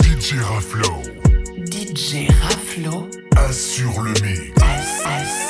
DJ Raflo. DJ Raflo. Assure le mix.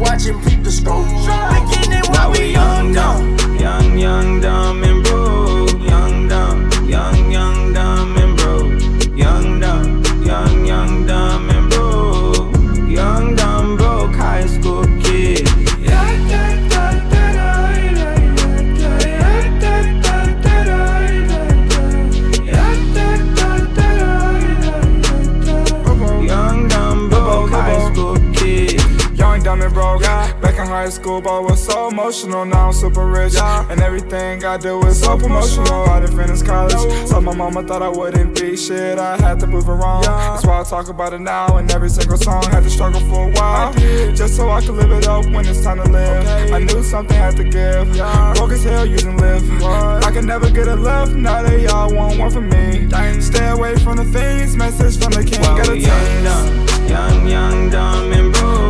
Watching peep the scope. Now we we young, young, high school, but was so emotional. Now I'm super rich. yeah. And everything I do is so promotional. I didn't finish college. So my mama thought I wouldn't be shit. I had to prove her wrong. That's why I talk about it now. And every single song had to struggle for a while. Just so I could live it up when it's time to live. I knew something had to give. Broke as hell using live. I could never get a love. Now they all want one from me. Stay away from the things. Message from the king. Well, Got a we young, dumb, young, young, dumb, and broke.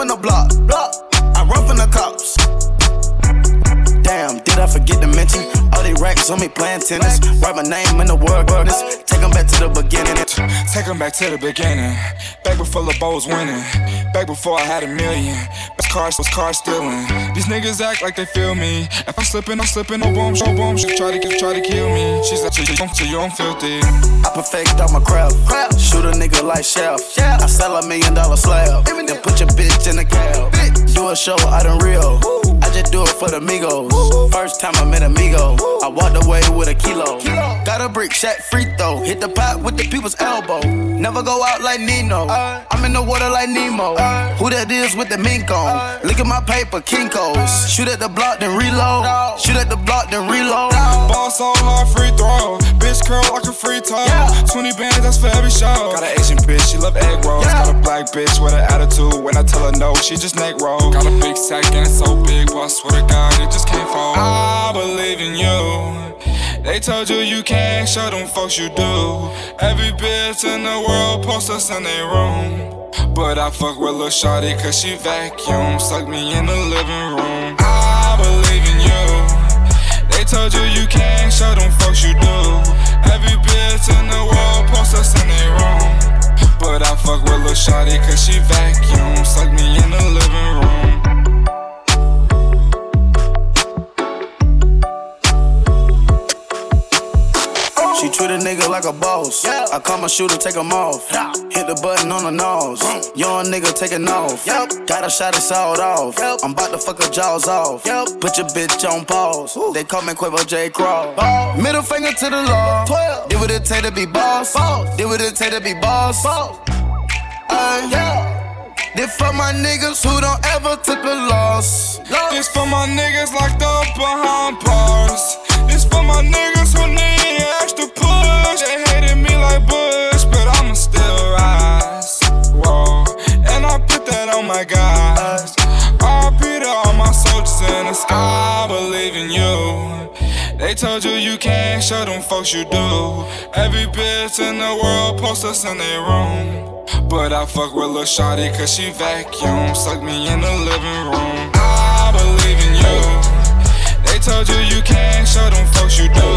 I'm on the block, I run from the cops. Damn, did I forget to mention all they racks on me playing tennis? Write my name in the word goodness. Take 'em back to the beginning. Take Take 'em back to the beginning. Back before LeBeau was winning. Back before I had a million. Best cars was car stealing. These niggas act like they feel me. If I'm slipping, I'm slipping. Oh boom, oh boom. She try to try to kill me. She's like, you don't, you filthy. I perfect all my crap. Shoot a nigga like Chef. I sell a million dollar slab. Then put your bitch in the cab. Do a show out in Rio. I just do it for the Migos. First time I met a amigo. I walked away with a kilo. Got a brick, shot free throw. Hit the pot with the people's elbow. Never go out like Nino. I'm in the water like Nemo. Who that is with the mink on? Look at my paper, Kinkos. Shoot at the block, then reload. Shoot at the block, then reload. Ball so hard, free throw. Bitch curl like a free toe. 20 bands, that's for every show. Got an Asian bitch, she love egg rolls. Got a black bitch with an attitude. When I tell her no, she just neck roll. Got a big sack and it's so big, but I swear to God, it just can't fall. I believe in you. They told you you can't show them folks you do. Every bitch in the world posts us in their room. But I fuck with Lil Shawty cause she vacuum. Suck me in the living room. I believe in you. They told you you can't show them folks you do. Every bitch in the world posts us in their room. But I fuck with Lil Shawty cause she vacuum. Suck me in the living room. Treat a nigga like a boss. Yeah. I call my shooter, take him off. Hit the button on the nose. Young nigga taking off. Yep. Got a shot, it's all off. Yep. I'm about to fuck her jaws off. Yep. Put your bitch on pause. They call me Quavo J. Crawl. Middle finger to the law. Did what it take to be boss. Did what it take to be boss. Ay. This for my niggas who don't ever tip a loss. This for my niggas locked up behind bars. This for my niggas who need extra my guys. RP to all my soldiers in the sky. I believe in you. They told you you can't show them folks you do. Every bitch in the world post us in their room. But I fuck with Lil Shawty cause she vacuum. Suck me in the living room. I believe in you. They told you you can't show them folks you do.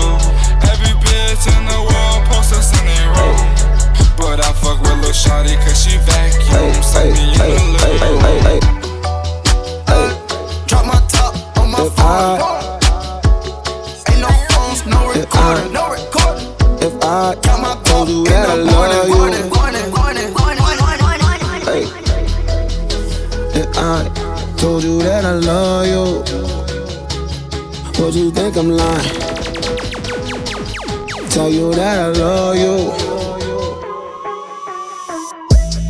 Every bitch in the world post us in their room. But I fuck with Lil Shawty cause she vacuum. Suck me in the you think I'm lying? Tell you that I love you.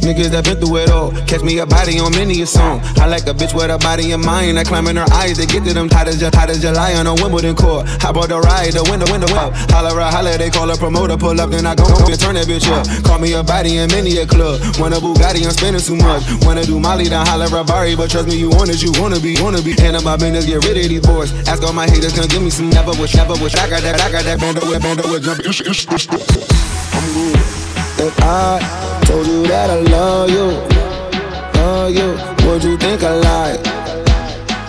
Niggas that been through it all. Catch me a body on many a song. I like a bitch with a body in mind. I climb in her eyes to get to them tight as, tight as July on a Wimbledon court. Hop on the ride, the window, window up. Holler, a holler, they call a promoter. Pull up, then I go and turn that bitch up. Call me a body in many a club. Want a Bugatti, I'm spending too much. Wanna do Molly, then holler a Bari. But trust me, you want it, you wanna be, wanna be. And my business, get rid of these boys. Ask all my haters, come give me some. Never wish, never wish. I got that, I got that bando with, bando with jumping. I'm good. If I told you that I love you, love you, would you think I lied?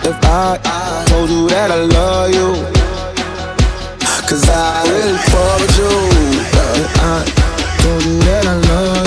If I told you that I love you, cause I really with you. Uh, I told you that I love you,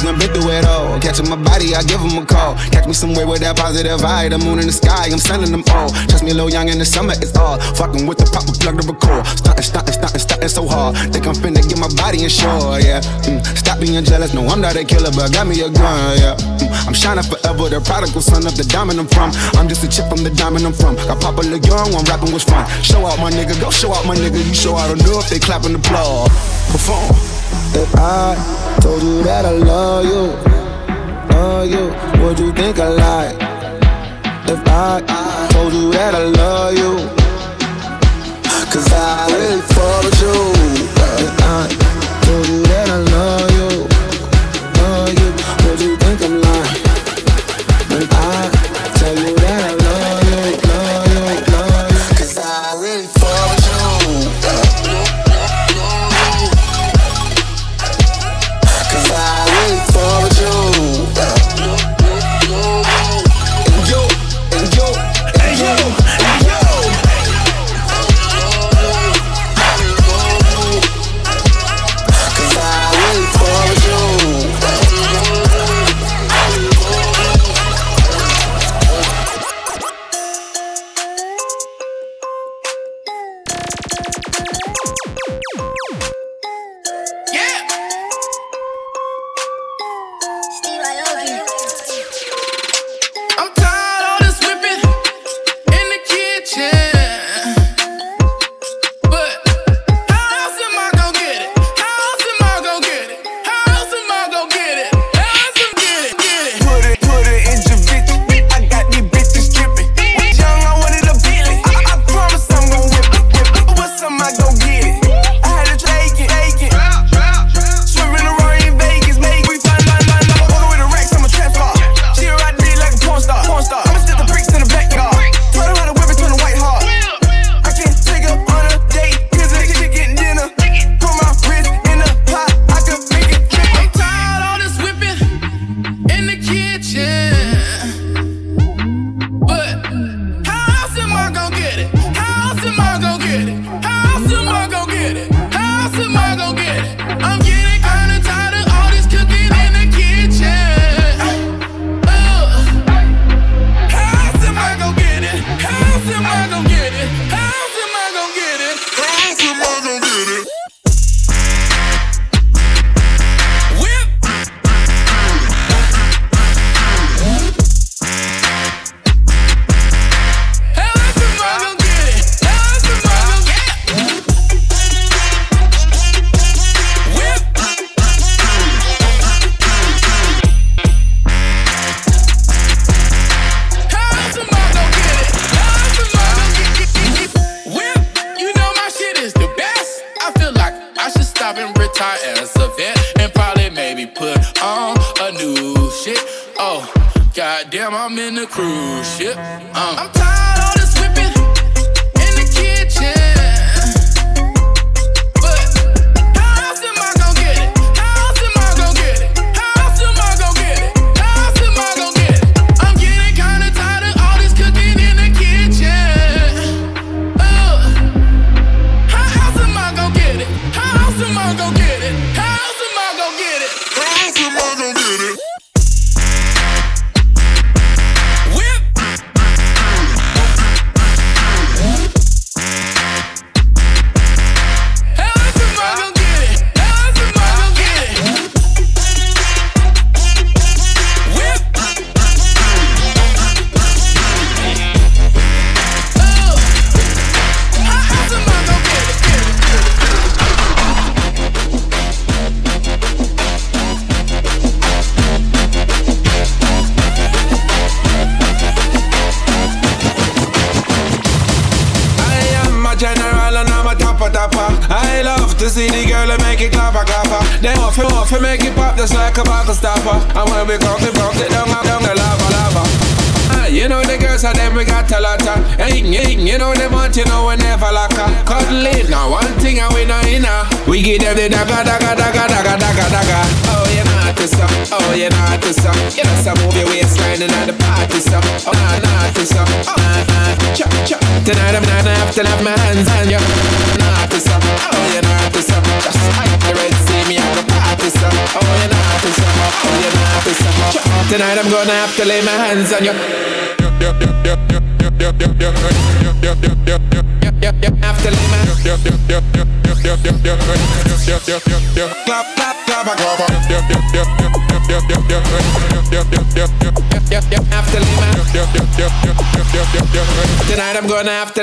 Done been through it all. Catching my body, I give them a call. Catch me somewhere with that positive vibe. The moon in the sky, I'm sending them all. Trust me, a little young in the summer, it's all. Fucking with the proper plug the record. Stunting, stunting, stunting, stunting so hard. Think I'm finna get my body insured, yeah. Mm, stop being jealous, no, I'm not a killer, but got me a gun, yeah. Mm, I'm shining forever, the prodigal son of the diamond I'm from. I'm just a chip from the diamond I'm from. Got Papa Lil Young, when rapping was fun. Show out my nigga, go show out my nigga. You show out enough, they clapping the applause. Perform. If I told you that I love you, love you, would you think I lied? If I told you that I love you, cause I really with you.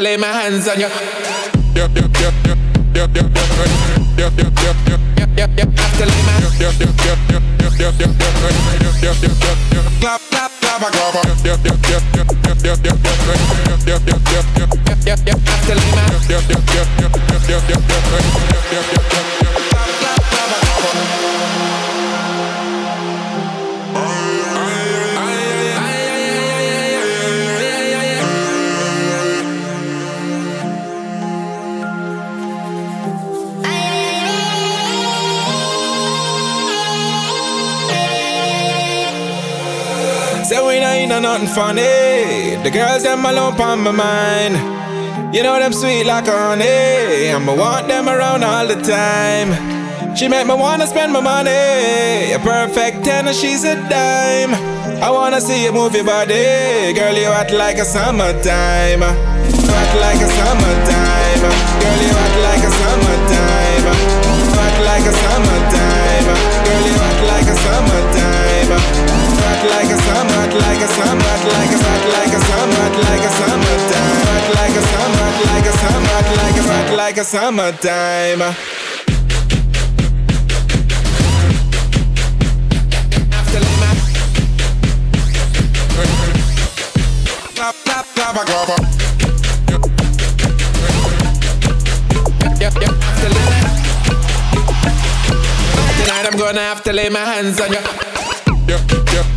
lay my hands on you. Have to lay my clap, clap, clap, I clap. Have to lay my nothing funny. The girls them alone on my mind. You know them sweet like honey. I'ma want them around all the time. She make me wanna spend my money. A perfect ten and she's a dime. I wanna see you move your body. Girl, you act like a summertime. Act like a summertime. Girl, you act like a summertime. Act like a summertime. Like a summer, like a summer, like a act like a summer, like a summertime. Act like a summer, like a summer, like a act like a summertime. Tonight I'm gonna have to lay my hands on you. Yep, yep,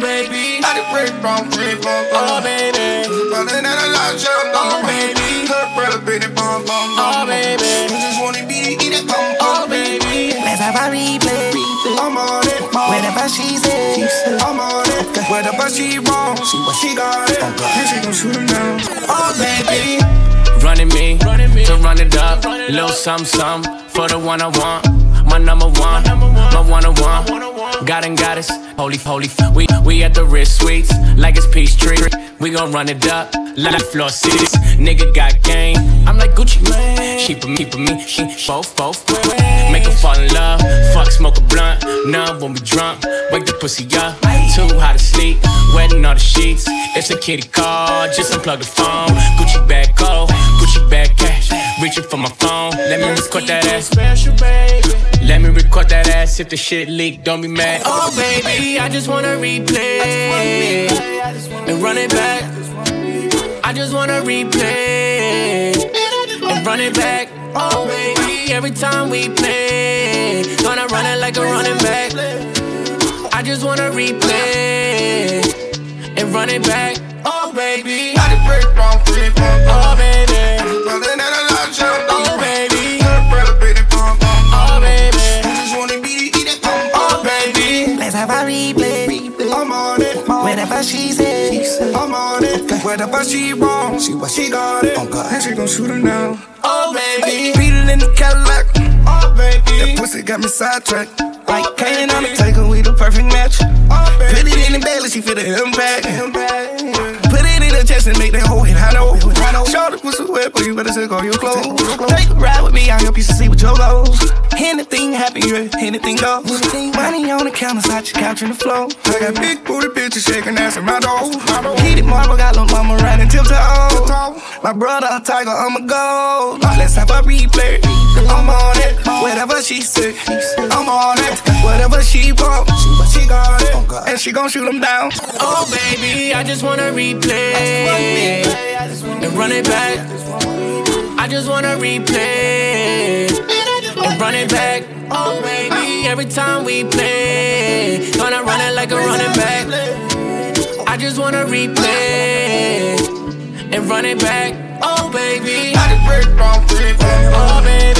Baby. I done break from free from Oh, baby. Falling out of love, jump Oh, baby. Her brother, baby, bum, bum, Oh, baby. You just wanna be the eater, bum, Oh, baby. Let's have a replay. I'm on it. Oh. Whenever she says, I'm on it. Whenever she wrong, see what she got it. Oh, and she gon' shoot him down. Oh, baby. Running me, to run it up. Little sum sum for the one I want. My number one, my one on one. God and goddess, holy, holy. We we at the wrist suites like it's peace Peachtree. We gon' run it up like floor seats. Nigga got game. I'm like Gucci Mane. She for me, for me, she both, both. Make her fall in love. Fuck, smoke a blunt. Numb when we drunk. Wake the pussy up. Too hot to sleep. Wetting all the sheets. It's a kitty call. Just unplug the phone. Gucci bag cold. Gucci bag cash. Reaching for my phone. Let me record that ass. Special, baby. Let me record that ass. If the shit leak, don't be mad. Oh, baby, I just wanna replay. And run it back. I just wanna replay. And run it back. Oh, baby, every time we play. Gonna run it like a running back. I just wanna replay. And run it back. Oh, baby. I just break from free Whatever she says. I'm on it. Whatever she want, she what she got it. Oh God, and she gon' shoot her now. Oh baby, beat it in the Cadillac. Oh baby, that pussy got me sidetracked. Oh, like Kane on the taker, we the perfect match. Oh, baby. Put it in the belly, she feel the impact. Put it in the chest and make that whole hit. I know. Shorty pussy wet, but you better take all your clothes. Take a ride with me, I'll help you see what your goes. Anything happen, yeah, anything goes. Money on the counter, side your couch the floor. I got big booty bitches shaking ass in my door. Heated marble, got little mama riding tiptoe. My brother a tiger, I'm a gold. Let's have a replay. I'm on it. Whatever she say, I'm on it. Whatever she want, she got it. And she gon' shoot them down. Oh baby, I just wanna replay and run it back. I just wanna replay and run it back. Oh baby, every time we play, gonna run it like a running back. I just wanna replay and run it back. Oh baby, I just break from free Oh baby,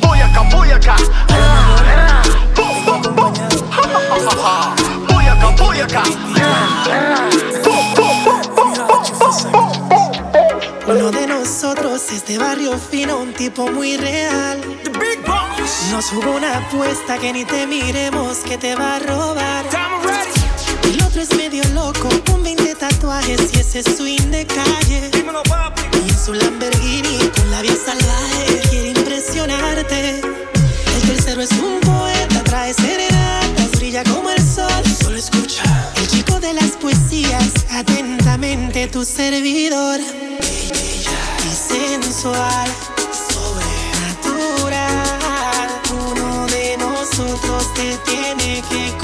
Voy acá, voy Voy acá, voy. Uno de nosotros es de barrio fino, un tipo muy real. Nos jugó una apuesta que ni te miremos que te va a robar. El otro es medio loco tatuajes y ese swing de calle. Y en su Lamborghini con la vida salvaje quiere impresionarte. El tercero es un poeta, trae serenatas, brilla como el sol. Solo escucha. El chico de las poesías, atentamente tu servidor. Y sensual, sobrenatural. Uno de nosotros te tiene que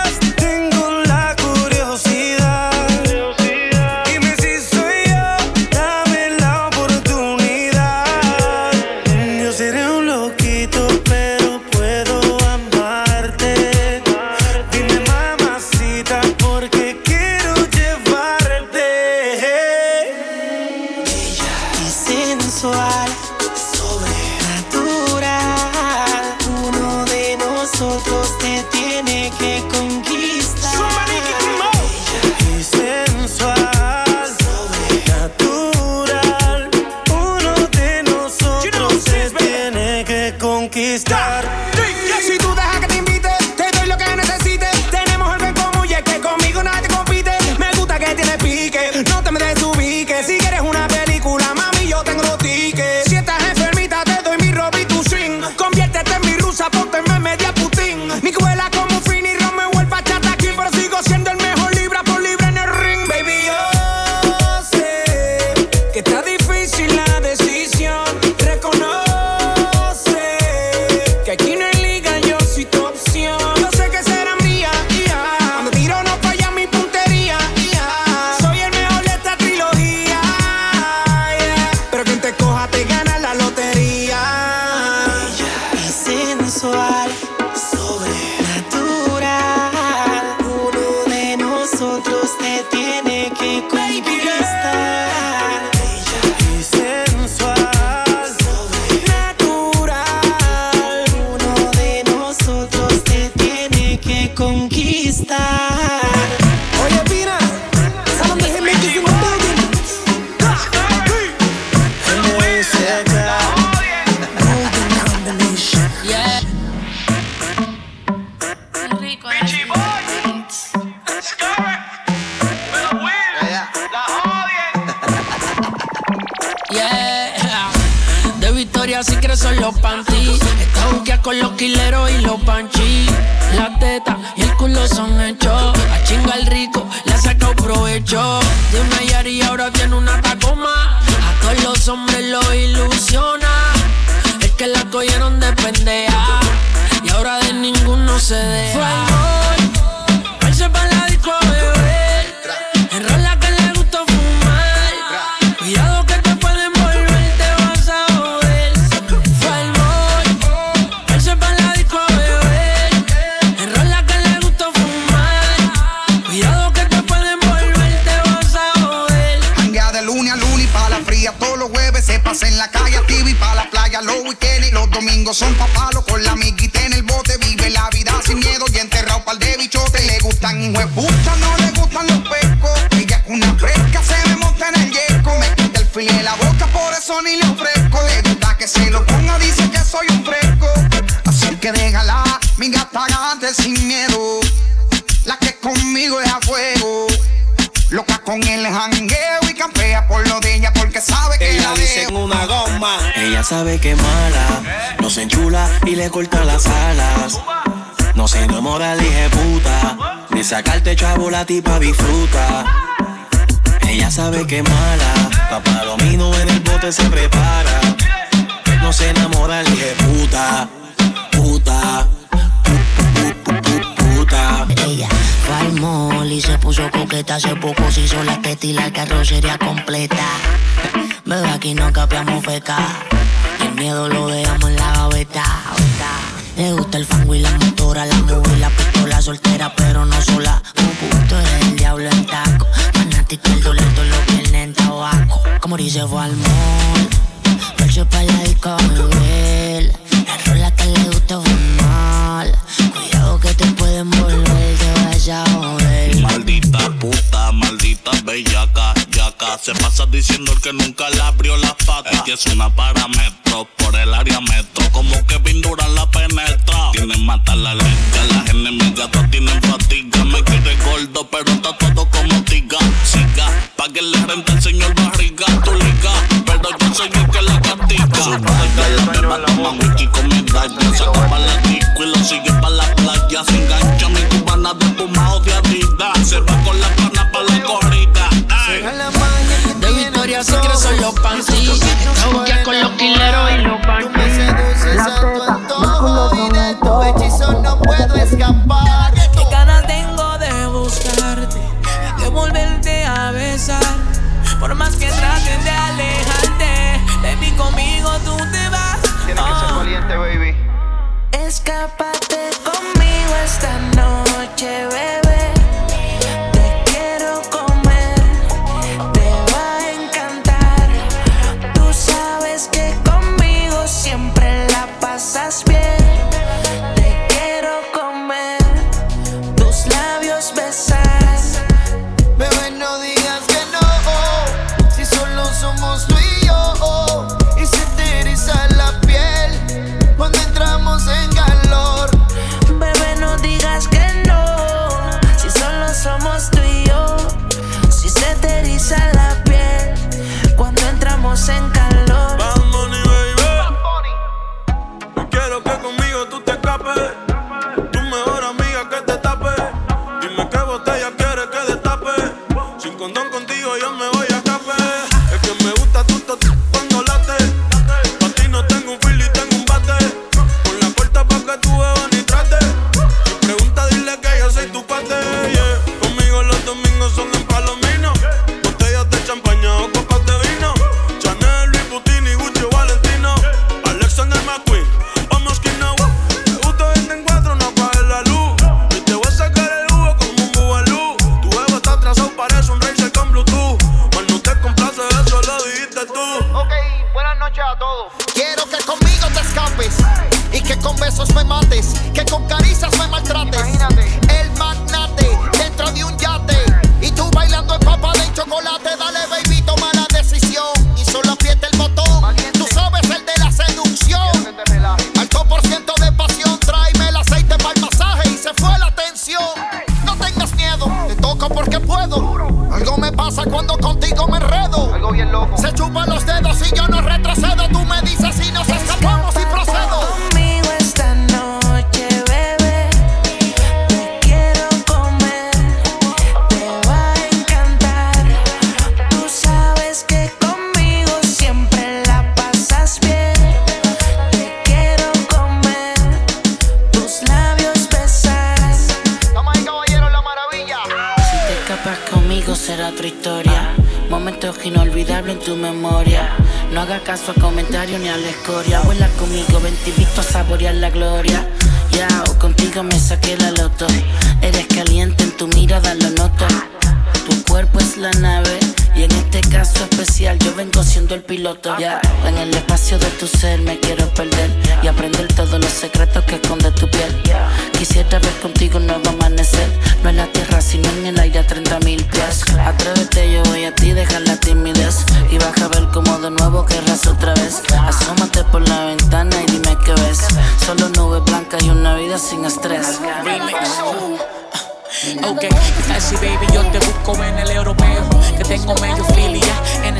otros te tienen. Se enchula y le corta las alas. No se enamora el puta, de sacarte chavo la tipa disfruta. Ella sabe que es mala, papá domino en el bote se prepara. No se enamora el puta, puta. Ella fue al mall y se puso coqueta. Hace poco se hizo la teta y la carrocería completa. Bebé, aquí no capiamos feca. Miedo lo dejamos en la gaveta. Le gusta el fango y la motora, la mujer, la pistola soltera, pero no sola. Un punto es el diablo en taco. Fanático el dolor, todo lo que en tabaco. Como dice fue al mall. Para la disco, él. La rola que le gusta mal. Cuidado que te pueden volver, te vas a joder. Maldita puta, maldita bellaca, Se pasa diciendo que nunca le abrió las patas. que es una parámetro por el área metro. Como que Pindura la penetra. Tienen mata la leche, las enemigas todas tienen fatiga. Me quiere gordo, pero está todo como tiga. Siga, pa' que le rente el señor barriga, tu liga. Pero yo soy el que la castiga. Su la toma whisky con medalla. Se la disco y lo sigue pa' la playa. Se engancha mi cubana de o de Adidas. Se va con Se son los panty. La con los quileros y los panty. La teta, antojo y de tu hechizo no puedo escapar. Qué ganas tengo de buscarte, de volverte a besar. Por más que traten de alejarte, de mí conmigo tú te vas. Tienes que ser valiente, baby. Escápate en el espacio de tu ser me quiero perder y aprender todos los secretos que esconde tu piel. Quisiera ver contigo un nuevo amanecer, no en la tierra sino en el aire a 30 mil pies. Atrévete, yo voy a ti, deja la timidez y baja a ver como de nuevo querrás otra vez. Asómate por la ventana y dime qué ves. Solo nubes blancas y una vida sin estrés. Ok, así baby, yo te busco en el europeo. Que tengo medio en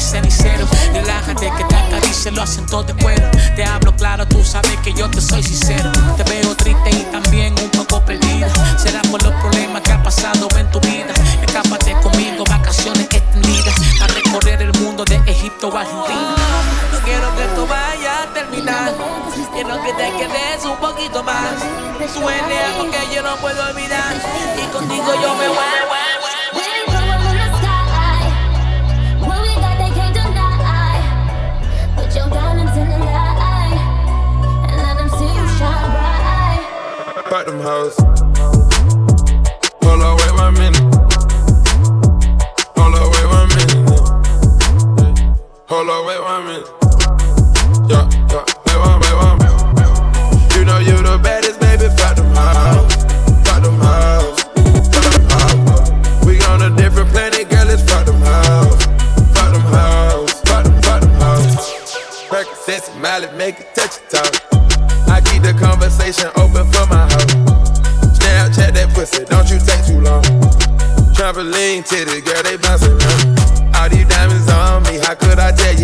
el cenicero. Relájate que te acarice lo hacen todo de cuero. Te hablo claro, tú sabes que yo te soy sincero. Te veo triste y también un poco perdida. Será por los problemas que ha pasado en tu vida. Escápate conmigo, vacaciones extendidas. A recorrer el mundo de Egipto a Argentina. No quiero que esto vaya a terminar. Quiero que te quedes un poquito más. Suene algo que yo no puedo olvidar. Y contigo yo me voy. Fuck them hoes. Hold on, wait one minute. Hold on, wait one minute. Hold on, wait one minute. Yeah, yeah, wait one, wait one. You know you the baddest, baby. Fuck them hoes. Fuck them hoes. Fuck them hoes. We on a different planet, girl. It's fuck them hoes. Fuck them hoes. Fuck them, fuck them hoes. Percocets, Miley, make it touch your toe. I keep the conversation open Trampoline titty, girl, they bouncing around. All these diamonds on me, how could I tell you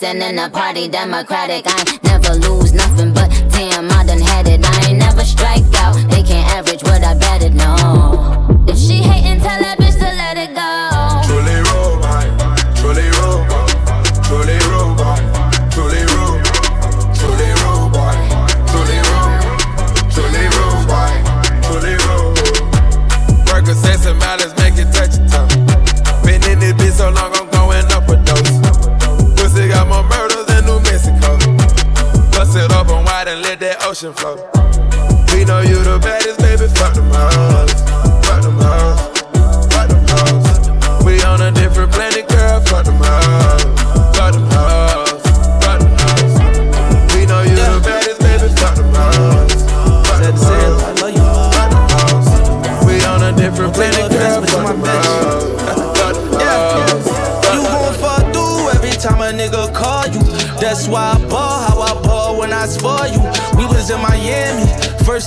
dancing in a party, democratic. I never lose nothing, but damn, I done had it. Ocean flow. We know you the baddest, baby. Fuck them hoes, fuck them hoes, fuck them hoes. We on a different planet,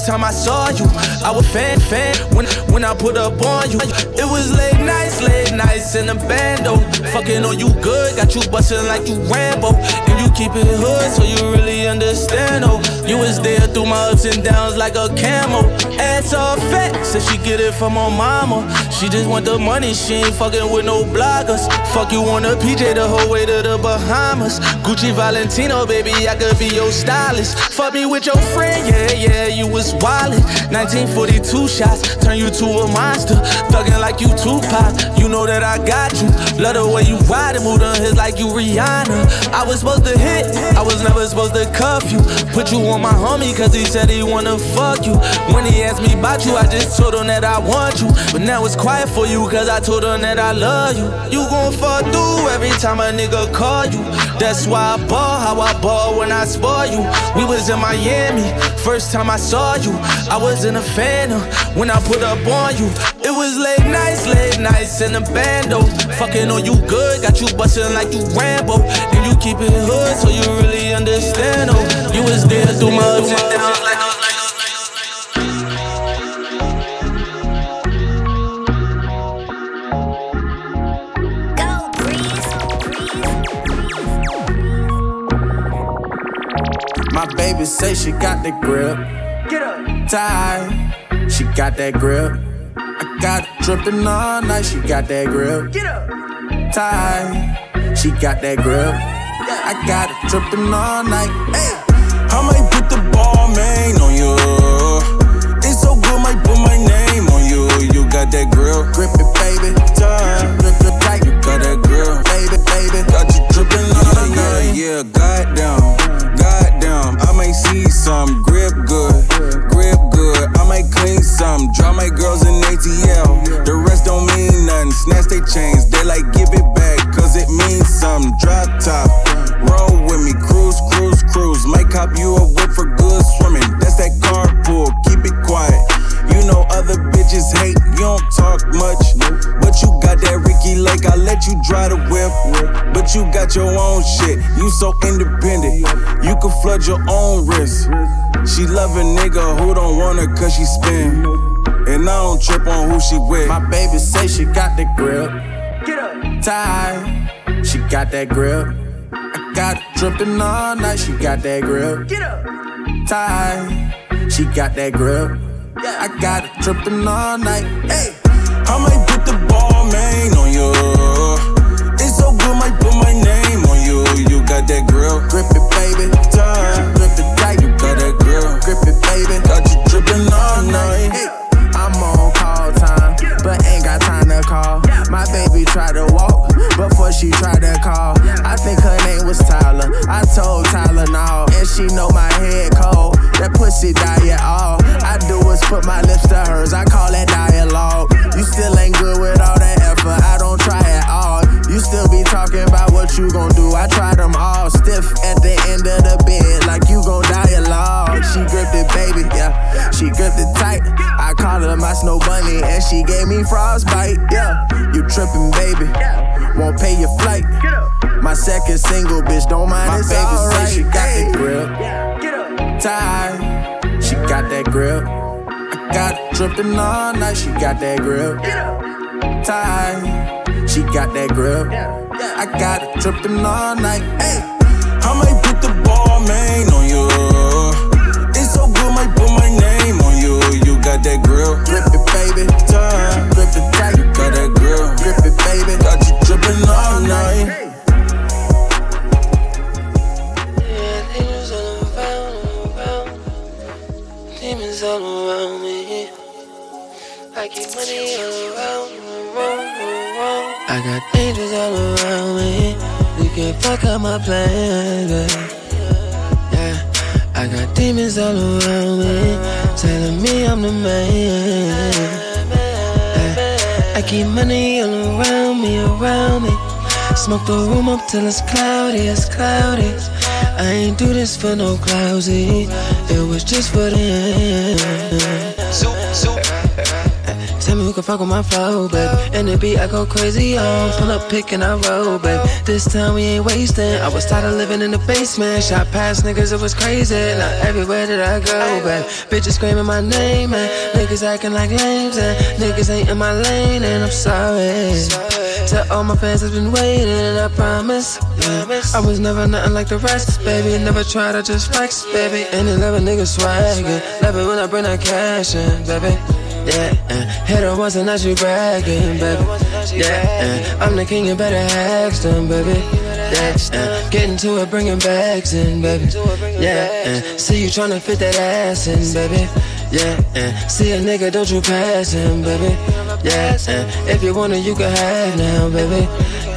first time I saw you. I was fan fan when when I put up on you. It was late nights, late nights in the bando. Fucking on you good, got you bustin' like you Rambo. And you keep it hood, so you really understand. Oh, you was there through my ups and downs like a camel. Ass all fat, said she get it from her mama. She just want the money, she ain't fucking with no bloggers. Fuck you on a PJ the whole way to the Bahamas. Gucci Valentino, baby, I could be your stylist. Fuck me with your friend, yeah, yeah, you was wildin'. 1942 shots, turn you to a monster. Thuggin' like you Tupac, you know that I got you. Love the way you ride and move on his like you Rihanna. I was supposed to hit. I was never supposed to cuff you. Put you on my homie, cause he said he wanna fuck you. When he asked me about you, I just told him that I want you. But now it's quiet for you, cause I told him that I love you. You gon' fall through every time a nigga call you. That's why I ball how I ball when I spoil you. We was in Miami, first time I saw you. I was in a phantom when I put up on you. It was late nights, late nights in the bando. Fucking on you good, got you bustin' like you Rambo. And you keep it hood, so you really understand. Oh, you was there through my ups and downs My baby say she got the grip. Get up. Tight. She got that grip. I got it dripping all night. She got that grip. Get up. Tight. She got that grip. I got it dripping all night. Hey. I might put the Balmain on you. It's so good, might put my name on you. You got that grill. Grip it, baby. Time. Grip it tight. You got that grill. Baby, baby. Got you dripping all night. Yeah, yeah, some. Draw my girls in ATL. The rest don't mean nothing. Snatch they chains. They like give it back. Cause it means something. Drop top. Roll with me. Cruise, cruise, cruise. Might cop you a whip for good swimming. That's that carpool. Keep it quiet. You know other bitches hate, you don't talk much. But you got that Ricki Lake, I let you drive the whip. But you got your own shit, you so independent. You can flood your own risk. She love a nigga who don't want her cause she spin. And I don't trip on who she with. My baby say she got the grip. Get up. Tight. She got that grip. I got it dripping all night. She got that grip. Get up. Tight. She got that grip. Yeah. I got it dripping all night. Hey. I might put the Balmain on you. It's so good, might put my name on you. You got that grip. Grip it, baby. Time. Tried to walk before she tried to call. I think her name was Tyler. I told Tyler no, and she know my head cold. That pussy diet all. I do is put my lips to hers. I call that dialogue. You still ain't good with all that effort. I don't try at all. You still be talking about what you gon' do. I try them all stiff at the end of the bed, like you gon' dialogue. She gripped it, baby, yeah. She gripped it tight. I called her my snow bunny, and she gave me frostbite, yeah. Tripping, baby. Won't pay your flight. My second single, bitch, don't mind My it's baby alright. Say she got the grip. Tight. She got that grip. I got it dripping all night. She got that grip. Tight. She got that grip. I got it dripping all night. Hey. I might put the Balmain on you. It's so good, might put my name on you. You got that grill. Grip it, baby. Time. Grip it tight. You got that grill. Grip it, baby. Got you dripping all night. Demons all around me. I keep money all around, around, around. I got angels all around me. You can't fuck up my plans, yeah. I got demons all around me, telling me I'm the man. I keep money all around me, around me. Smoke the room up till it's cloudy, it's cloudy. I ain't do this for no cloudy. It was just for them. Who can fuck with my flow, babe. And the beat I go crazy on. Pull up, pick and I roll, babe. This time we ain't wasting. I was tired of living in the basement. Shot past niggas, it was crazy. Now everywhere that I go, babe. Bitches screaming my name, and niggas acting like lames, and niggas ain't in my lane, and I'm sorry. To all my fans that's been waiting, and I promise. Yeah, I was never nothing like the rest, baby. Never tried to just flex, baby. And they love a nigga. Love it when I bring that cash in, baby. Yeah, uh, hit her once and now she bragging, baby. Yeah, uh, I'm the king, you better ask them, baby. Yeah, uh, getting to it, bringing bags in, baby. Yeah, uh, see you tryna fit that ass in, baby. Yeah, and see a nigga, don't you pass him, baby. Yeah, and if you want it, you can have now, baby.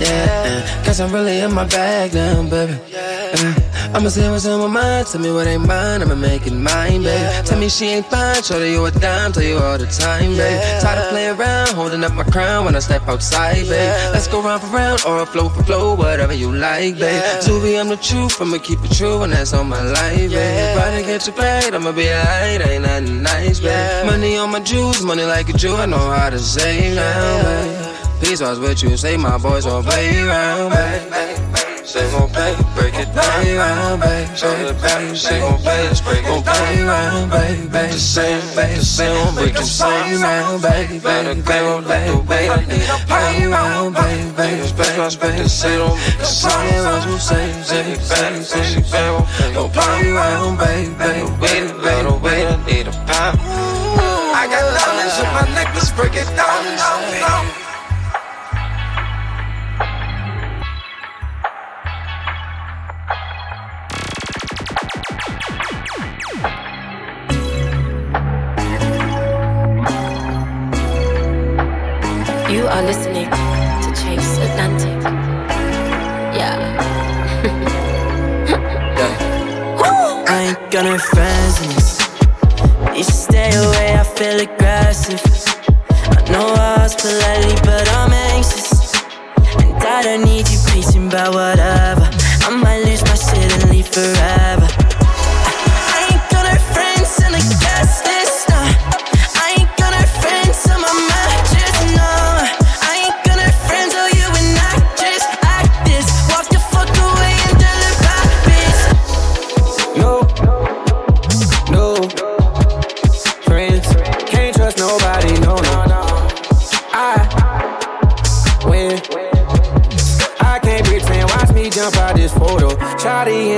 Yeah, and cause I'm really in my bag now, baby. Uh, I'ma say what's on my mind. Tell me what ain't mine. I'ma make it mine, babe. Tell me she ain't fine. Show you a dime. Tell you all the time, babe. Tired of playing around, holding up my crown when I step outside, babe. Let's go round for round or a flow for flow, whatever you like, babe. Suvi, I'm the truth. I'ma keep it true, and that's on my life, babe. Body get too paid, I'ma be alright. Ain't nothing nice, babe. Money on my jewels, money like a Jew. I know how to save now, babe. Peace was with you, say my boys don't play around, babe. Gon' pay, break it down, round, baby. baby. She gon' pay, let's break it down, baby. The same, baby, the same, the same round, baby. Better go, baby, baby. Play round, baby, baby. Baby, baby, say don't make a song, what you say, say, baby, say she baby. Don't play round, baby, baby. Wait, wait, wait, I need a pop. I got diamonds in my necklace, break it down, down, down. You are listening to Chase Atlantic. Yeah. yeah. I ain't got no friends in this. You should stay away, I feel aggressive. I know I was politely, but I'm anxious. And I don't need you preaching about whatever. I might lose my shit and leave forever.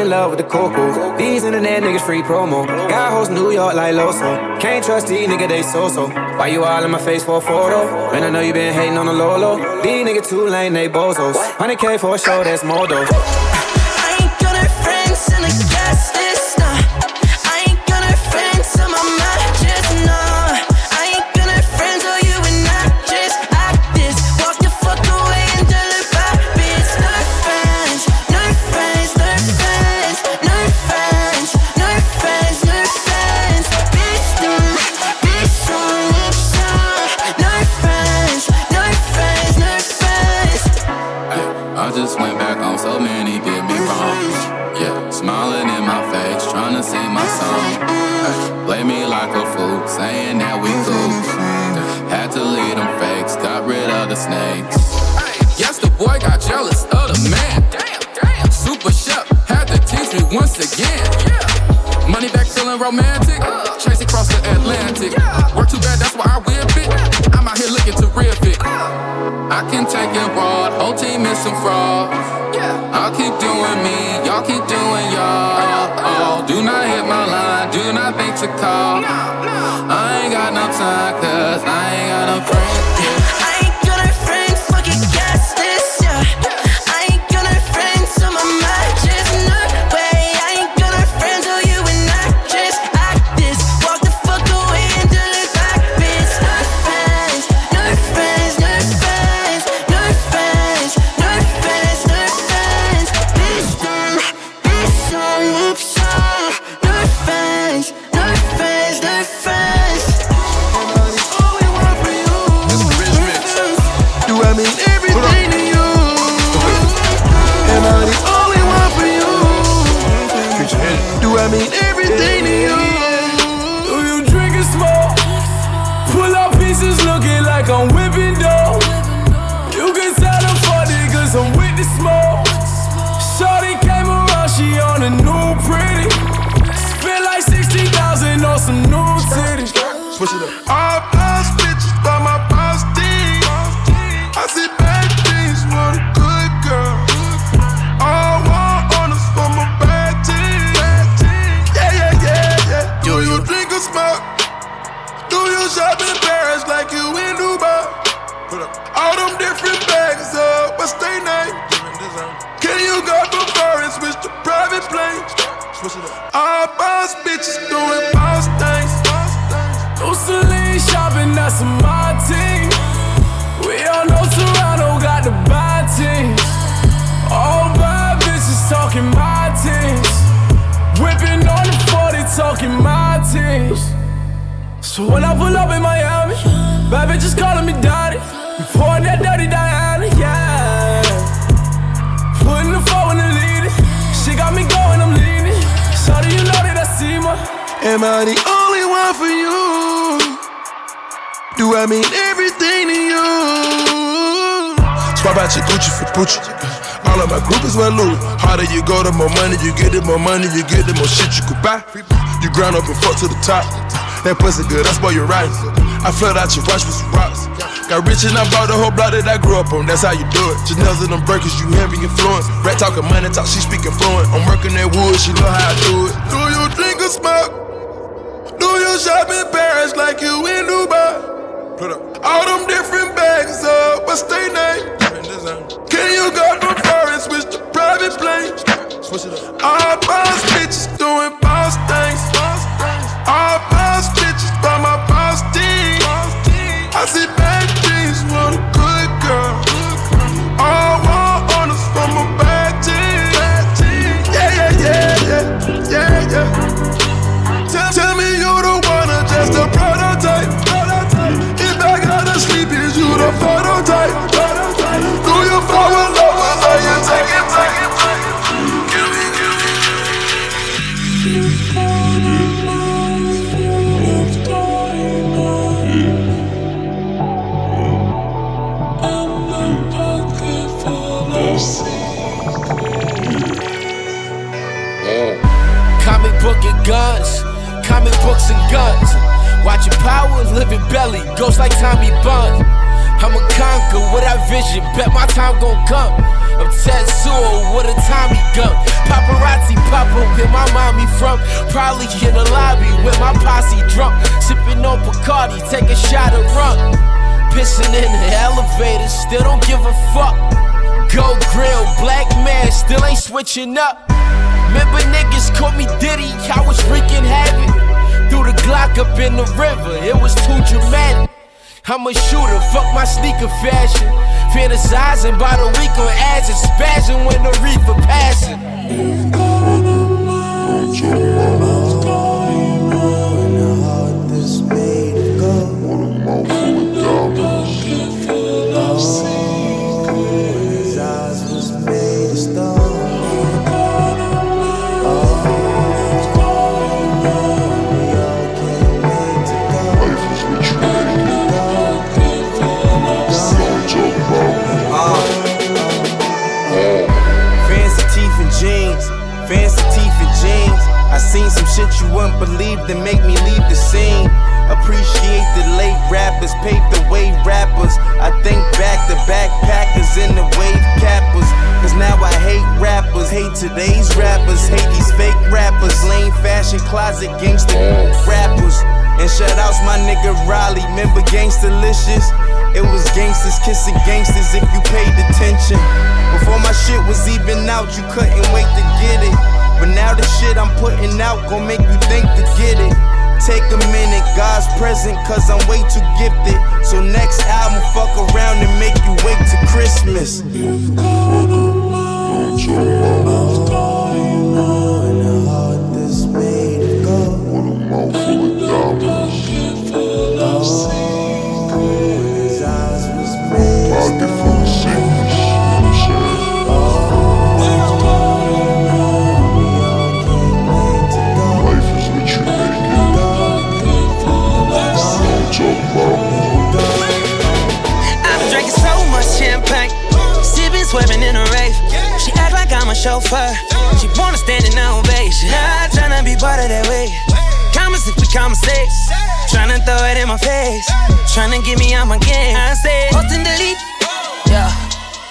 In love with the coco. These internet niggas free promo. Got hoes New York like Loso. Can't trust these niggas, they so so. Why you all in my face for a photo? Man, I know you been hating on the low. These niggas too lame, they bozos. 100k for a show, that's more I it broad, whole team is some fraud. I'll keep doing me, y'all keep doing y'all. Uh-huh. Oh, do not hit my line, do not think to call. No, no. I ain't got no time, cause I ain't got no friends. So when I pull up in Miami, bad bitches calling me daddy. We pouring that dirty Diana, yeah. Putting the four in the lead. She got me going, I'm leaning. Shawty, you know that I see my. Am I the only one for you? Do I mean everything to you? Swap out your Gucci for Gucci. All of my group is well Louis. Harder you go, the more money you get, the more money you get, the more shit you could buy. You grind up and fuck to the top. That pussy good, that's why you're right. I flood out your watch with some rocks. Got rich and I bought the whole block that I grew up on. That's how you do it. Just nails in them burgers, you heavy influence. Rat talking money talk, she speaking fluent. I'm working that wood, she know how I do it. Do you drink or smoke? Do you shop in Paris like you in Dubai? Put up all them different bags up. What's their name? Can you go from foreign switch to private plane? Switch it up. All boss bitches doing boss things. All boss bitches I see bad guns, comic books and guns. Watching power, living belly, ghost like Tommy Bun. I'ma conquer with that vision, bet my time gon' come. I'm Tetsuo with a Tommy gun. Paparazzi pop up where my mommy from. Probably in the lobby with my posse drunk. Sipping on Bacardi, take a shot of rum. Pissing in the elevator, still don't give a fuck. Gold grill, black man, still ain't switching up. Remember niggas called me Diddy, I was wreaking havoc. Threw the Glock up in the river, it was too dramatic. I'm a shooter, fuck my sneaker fashion. Fantasizing by the week on ads and spazzing when the reaper passing. Shit you wouldn't believe that make me leave the scene. Appreciate the late rappers, paved the way rappers. I think back to backpackers and the wave cappers. Cause now I hate rappers, hate today's rappers, hate these fake rappers. Lame fashion closet gangster rappers. And shout outs my nigga Riley, remember Gangstalicious? It was gangsters kissing gangsters if you paid attention. Before my shit was even out, you couldn't wait to get it. But now the shit I'm putting out gon' make you think to get it. Take a minute, God's present, cause I'm way too gifted. So next album, fuck around and make you wait to Christmas. Chauffeur. She wanna stand in ovation. Not tryna be part of that way. Comments if we conversate. Tryna throw it in my face. Tryna get me out my game. I say, post and delete. Yeah.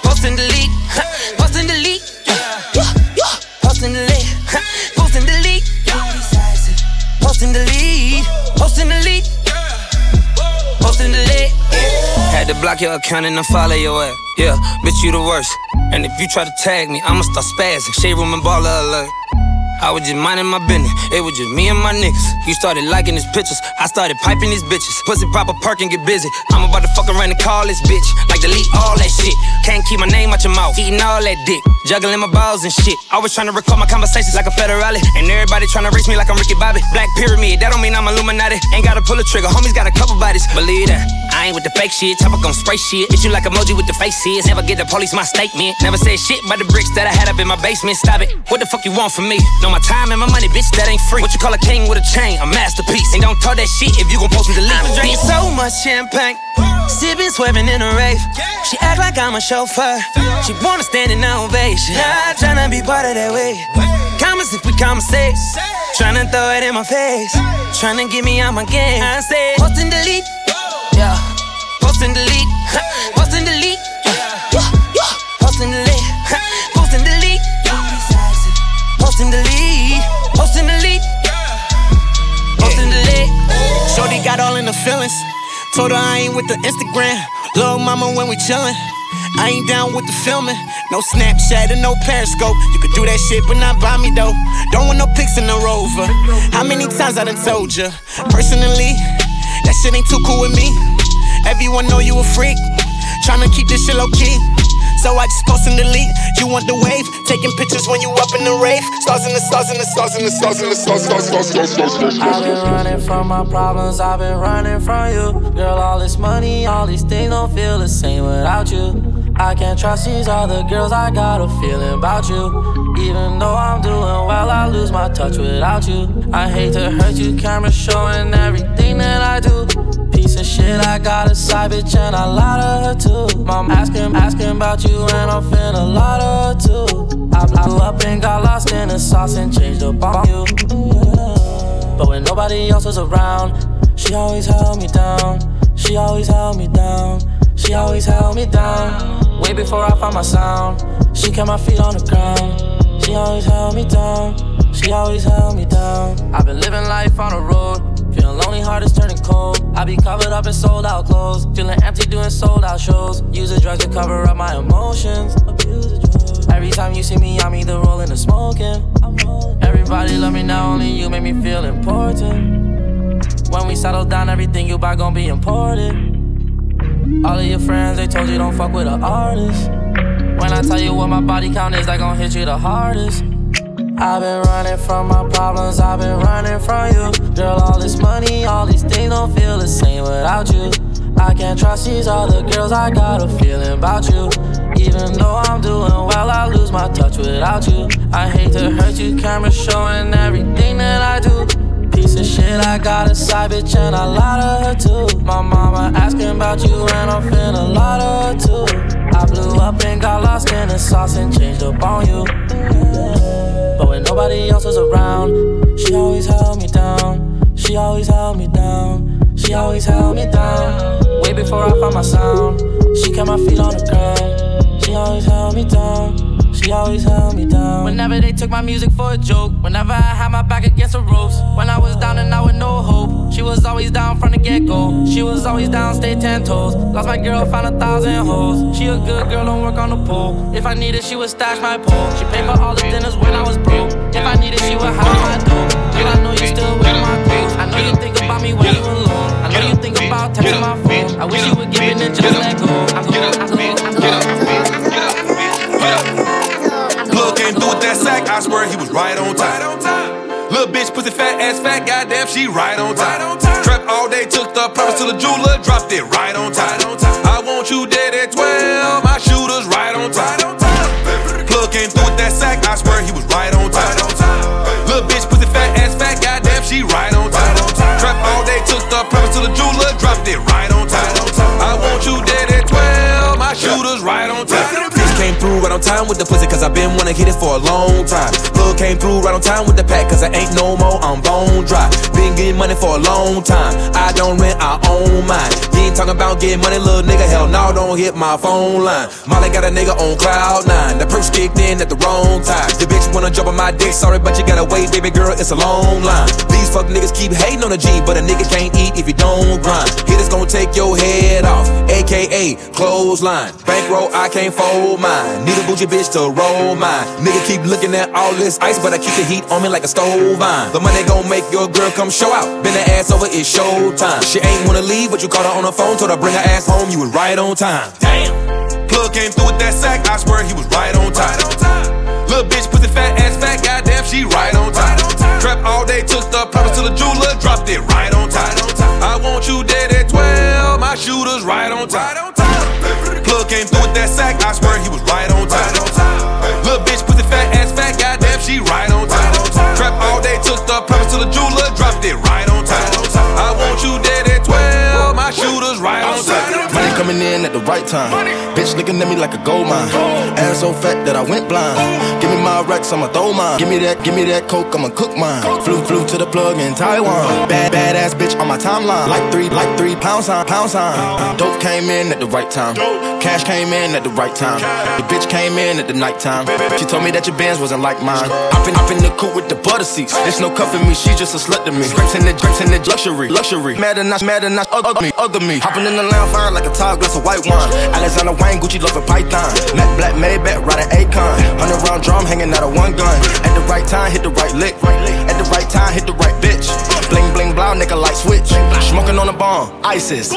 Post and delete. Post and delete. Yeah. Yeah. Post and delete. Post and delete. Post and delete. Post and delete. Post and delete. Had to block your account and unfollow your ass. Yeah, bitch, you the worst. And if you try to tag me, I'ma start spazzing. Shade room and baller alert. I was just minding my business. It was just me and my niggas. You started liking his pictures. I started piping these bitches. Pussy proper perk and get busy. I'm about to fuck around and call this bitch. Like delete all that shit. Can't keep my name out your mouth. Eating all that dick. Juggling my balls and shit. Always trying to record my conversations like a federale. And everybody trying to race me like I'm Ricky Bobby. Black pyramid, that don't mean I'm Illuminati. Ain't gotta pull a trigger. Homies got a couple bodies. Believe that. I ain't with the fake shit. Chopper gon' spray shit. Issue like emoji with the faces. Never get the police my statement. Never said shit about the bricks that I had up in my basement. Stop it. What the fuck you want from me? Know my time and my money, bitch, that ain't free. What you call a king with a chain? A masterpiece. And don't talk that shit if you gon' post me the link. I'm drinking so much champagne. Sipping, swerving in a rave. She act like I'm a chauffeur. She wanna stand in ovation. Not tryna be part of that way. Comments if we conversate. Tryna throw it in my face. Tryna get me out my game. I say, post and delete. Yeah. Post and delete. Post and delete. Yeah. Post and delete. Post and delete. Post and delete. Post and delete. Post. Shorty got all in the feelings. Told her I ain't with the Instagram. Little mama when we chillin'. I ain't down with the filming. No Snapchat and no Periscope. You could do that shit, but not by me though. Don't want no pics in the rover. How many times I done told ya? Personally, that shit ain't too cool with me. Everyone know you a freak. Tryna keep this shit low key. So I just post and delete. You want the wave? Taking pictures when you up in the rave. Stars in the stars in the stars in the stars in the stars stars stars stars stars stars I've been running from my problems, I've been running from you. Girl, all this money, all these things don't feel the same without you. I can't trust these other girls, I got a feeling about you. Even though I'm doing well, I lose my touch without you. I hate to hurt you, camera showing everything that I do. Piece of shit, I got a side bitch and I lie to her too. Mom asking, asking about you and I'm feeling a lot of her too. I blew up and got lost in the sauce and changed up on you. But when nobody else was around, she always held me down. She always held me down. She always held me down. Way before I found my sound, she kept my feet on the ground. She always held me down. She always held me down. I've been living life on the road. Feeling lonely, heart is turning cold. I be covered up in sold out clothes. Feeling empty, doing sold out shows. Using drugs to cover up my emotions. Every time you see me, I'm either rolling or smoking. Everybody love me now, only you make me feel important. When we settle down, everything you buy gon' be imported. All of your friends, they told you don't fuck with an artist. When I tell you what my body count is, they gon' hit you the hardest. I've been running from my problems, I've been running from you. Girl, all this money, all these things don't feel the same without you. I can't trust these other girls, I got a feeling about you. Even though I'm doing well, I lose my touch without you. I hate to hurt you, camera showing everything that I do. Piece of shit, I got a side bitch and I lied to her too. My mama asking about you and I'm feeling a lot of her too. I blew up and got lost in the sauce and changed up on you. But when nobody else was around, she always held me down. She always held me down. She always held me down. Way before I found my sound, she kept my feet on the ground. She always held me down. She always held me down. Whenever they took my music for a joke, whenever I had my back against the ropes, when I was down and out with no hope, she was always down from the get go. She was always down, stay ten toes. Lost my girl, found a thousand hoes. She a good girl, don't work on the pool. If I needed, she would stash my pole. She paid for all the dinners when I was broke. If I needed, she would hide my dope. Girl, I know you still with my clothes. I know you think about me when you alone. I know you think about texting my phone. I wish you would give it and just let go. I go, I go, I go. Plug came through with that sack, I swear he was right on time. Little bitch, pussy fat ass fat, goddamn, she right on time. Trap all day, took the promise to the jeweler, dropped it right on time. I want you dead at 12, my shooters right on time. Plug came through with that sack, I swear he was right on time. Little bitch, pussy fat ass fat, goddamn, she right on time. Trap all day, took the promise to the jeweler, dropped it right on time. Time with the pussy, cause I been wanna hit it for a long time. Plug came through right on time with the pack, cause I ain't no more, I'm bone dry. Been getting money for a long time. I don't rent, I own mine. You ain't talking about getting money, little nigga. Hell no, don't hit my phone line. Molly got a nigga on cloud nine. The purse kicked in at the wrong time. The bitch wanna jump on my dick, sorry, but you gotta wait, baby girl, it's a long line. These fuck niggas keep hating on the G, but a nigga can't eat if you don't grind. Hit Hitters gon' take your head off, aka clothesline. Bankroll, I can't fold mine. Need a bougie bitch to roll mine. Nigga keep looking at all this ice, but I keep the heat on me like a stove vine. The money gon' make your girl come show out. Bend her ass over, it's showtime. She ain't wanna leave, but you called her on the phone, told her bring her ass home. You was right on time. Damn. Plug came through with that sack, I swear he was right on time. Little bitch pussy fat ass fat, goddamn she right on time. Trap all day, took the promise to the jeweler, dropped it right on time. I want you dead at 12, my shooters right on time. Plug came through with that sack, I swear he was right on coming in at the right time. Bitch looking at me like a gold mine. Ass so fat that I went blind. Give me my racks, I'ma throw mine. Give me that, give me that coke, I'ma cook mine. Flew, flew to the plug in Taiwan. Bad, badass bitch on my timeline. Like three, like three pound sign, pound sign. Dope came in at the right time. Cash came in at the right time. The bitch came in at the night time. She told me that your bands wasn't like mine. I've been in the coupe with the butter seats. There's no cuffing me, she just a slut to me. Scrapes in the drapes in the luxury, luxury. Mad and not, mad and not, ugly ugly me. Hopping in the lounge like a tall glass of white wine. Alexander Wang, Gucci love a python. Mac Black Maybach, riding Akon. Hundred round drum hanging out of one gun. At the right time, hit the right lick. At the right time, hit the right bitch. Bling bling blow, nigga light switch. Smoking on the bomb, ISIS.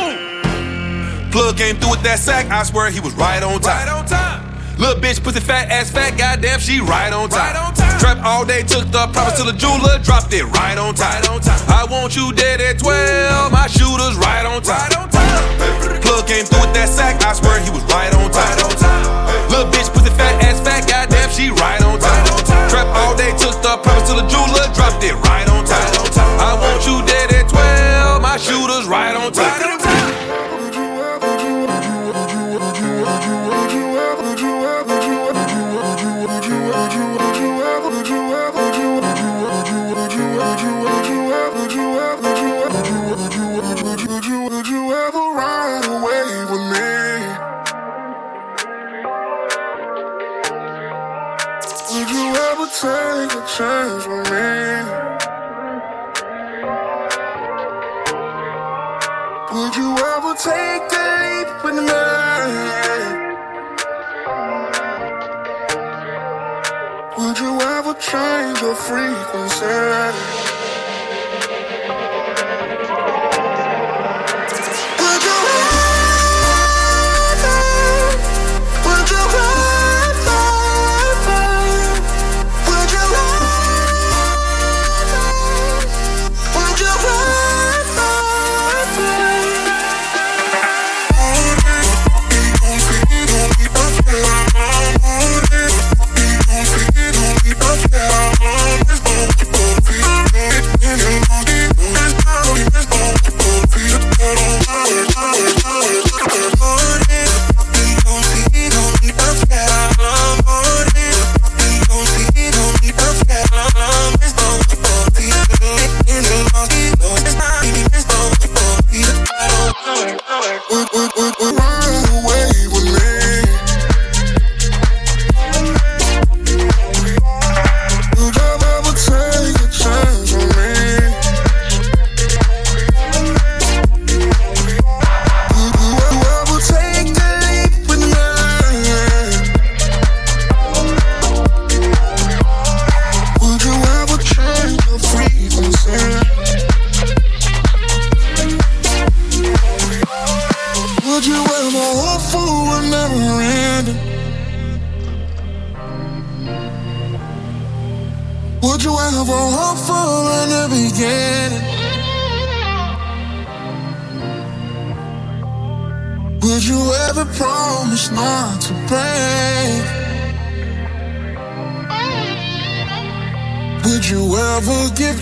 Plug came through with that sack, I swear he was right on time. Right on time. Little bitch pussy fat ass fat, goddamn she right on time. Right on time. Trap all day, took the promise to the jeweler, dropped it right on time. Right on time. I want you dead at 12, my shooters right on time. Right on time. Plug came through with that sack, I swear he was right on time. Right on time. Little bitch pussy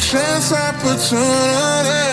chance opportunity?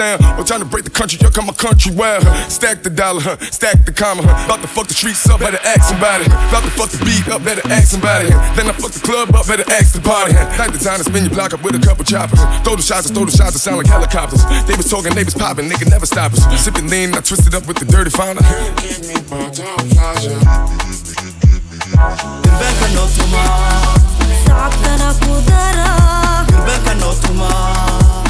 Sound. I'm trying to break the country, yo, come my country wild. Huh? Stack the dollar, huh? stack the comma. Huh? About to fuck the streets up, better ask somebody. About to fuck the beat up, better ask somebody. Huh? Then I fuck the club up, better ask the party. Huh? Like the time to spin your block up with a couple choppers. Huh? Throw the shots, and throw the shots, that sound like helicopters. They was talking, they was popping, nigga never stop us. Sipping lean, I twisted up with the dirty founder. Durbanka noo tuma sacabkana ku dara Durbanka noo tuma sacabkana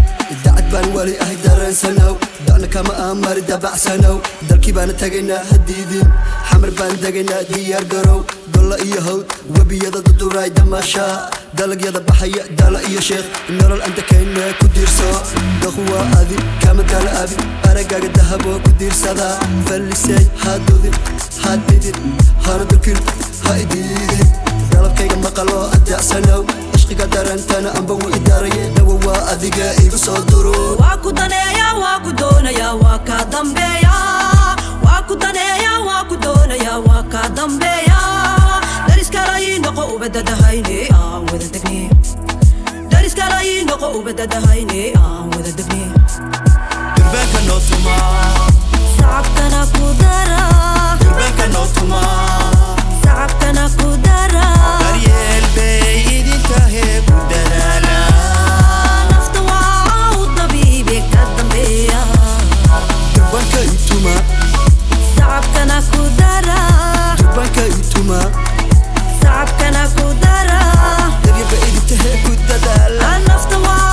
baan weli ahay dareensanow dacna kama aan mari dabacsanow dalkii baana tagaynaa hadiidin xamar baan degaynaa diyaar garow dolla iyo hawd webiyada duduray damaasha dalagyada baxaya dala iyo sheekh nolol aan dekayna ku diirso daku waa adi kama dala abi aragaaga dahaboo ku diirsada fallisay hadudin hadidin hana dulkin ha idiidin dalabkayga maqaloo adeecsanow caqliga darantana anba u idaraya dhawo waa adiga igu soo duro waa ku daneeya waa ku doonaya waa kaa dambeeya. Waa ku daneeya waa ku doonaya waa kaa dambeeya. Dariskala ii noqo ubadadahayne aan wada degni. Dariskala ii noqo ubadadahayne aan wada degni. Durbaanka noo tuma. Sacabkana ku dara. Durbaanka noo tuma. Sacabkana ku dara. Daryeel bee صعب كان قدرة دبي بعيد تهيك والدلال النفط وعلى